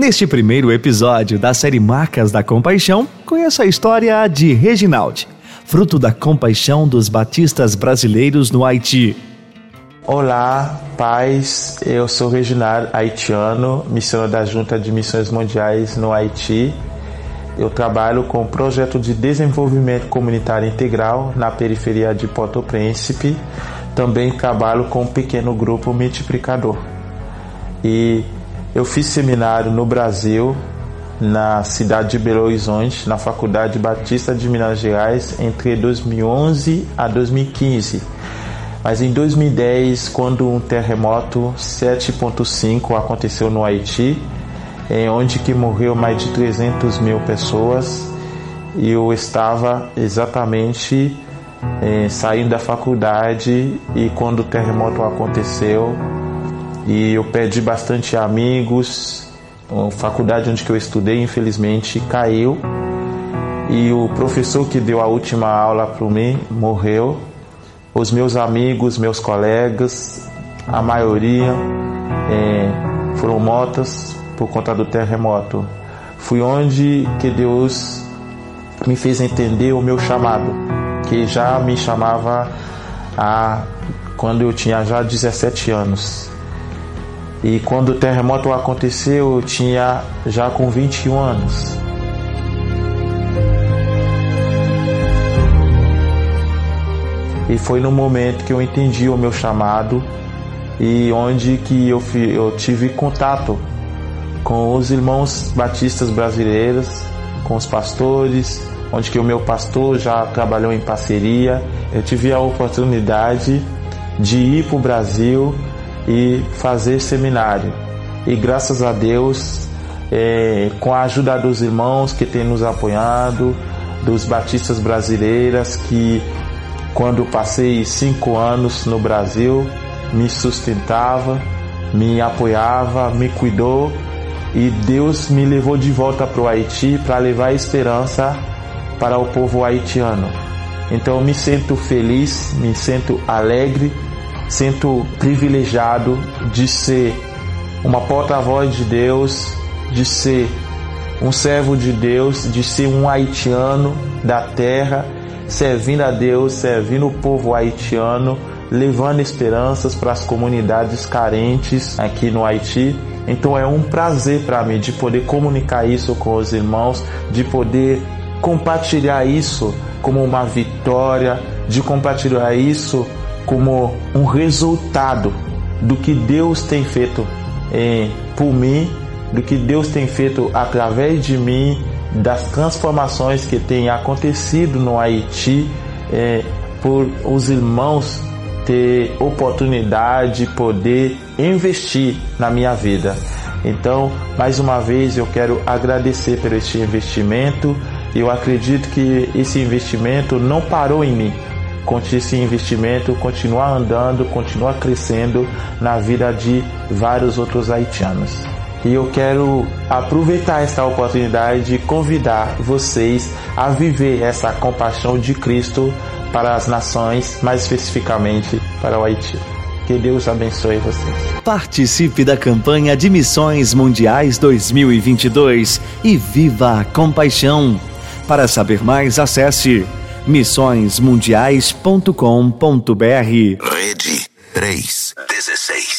Neste primeiro episódio da série Marcas da Compaixão, conheça a história de Reginald, fruto da compaixão dos batistas brasileiros no Haiti. Olá, paz. Eu sou Reginald haitiano, missionário da Junta de Missões Mundiais no Haiti. Eu trabalho com o projeto de desenvolvimento comunitário integral na periferia de Porto Príncipe. Também trabalho com um pequeno grupo multiplicador. E eu fiz seminário no Brasil, na cidade de Belo Horizonte, na Faculdade Batista de Minas Gerais, entre 2011 a 2015. Mas em 2010, quando um terremoto 7.5 aconteceu no Haiti, em onde que morreu mais de 300 mil pessoas, eu estava exatamente eh, saindo da faculdade e quando o terremoto aconteceu, e eu perdi bastante amigos. A faculdade onde eu estudei, infelizmente, caiu e o professor que deu a última aula para mim morreu. Os meus amigos, meus colegas, a maioria é, foram mortas por conta do terremoto. Fui onde que Deus me fez entender o meu chamado, que já me chamava a quando eu tinha já 17 anos. E quando o terremoto aconteceu, eu tinha já com 21 anos. E foi no momento que eu entendi o meu chamado e onde que eu, eu tive contato com os irmãos batistas brasileiros, com os pastores, onde que o meu pastor já trabalhou em parceria. Eu tive a oportunidade de ir para o Brasil e fazer seminário. E graças a Deus, é, com a ajuda dos irmãos que têm nos apoiado, dos batistas brasileiras que, quando passei cinco anos no Brasil, me sustentava, me apoiava, me cuidou e Deus me levou de volta para o Haiti para levar esperança para o povo haitiano. Então me sinto feliz, me sinto alegre sinto privilegiado de ser uma porta-voz de Deus, de ser um servo de Deus, de ser um haitiano da terra, servindo a Deus, servindo o povo haitiano, levando esperanças para as comunidades carentes aqui no Haiti. Então é um prazer para mim de poder comunicar isso com os irmãos, de poder compartilhar isso como uma vitória, de compartilhar isso como um resultado do que Deus tem feito eh, por mim, do que Deus tem feito através de mim, das transformações que têm acontecido no Haiti, eh, por os irmãos ter oportunidade de poder investir na minha vida. Então, mais uma vez, eu quero agradecer por este investimento. Eu acredito que esse investimento não parou em mim, com esse investimento continuar andando, continuar crescendo na vida de vários outros haitianos. E eu quero aproveitar esta oportunidade de convidar vocês a viver essa compaixão de Cristo para as nações, mais especificamente para o Haiti. Que Deus abençoe vocês. Participe da campanha de Missões Mundiais 2022 e viva a compaixão. Para saber mais, acesse missõesmundiais.com.br Rede 316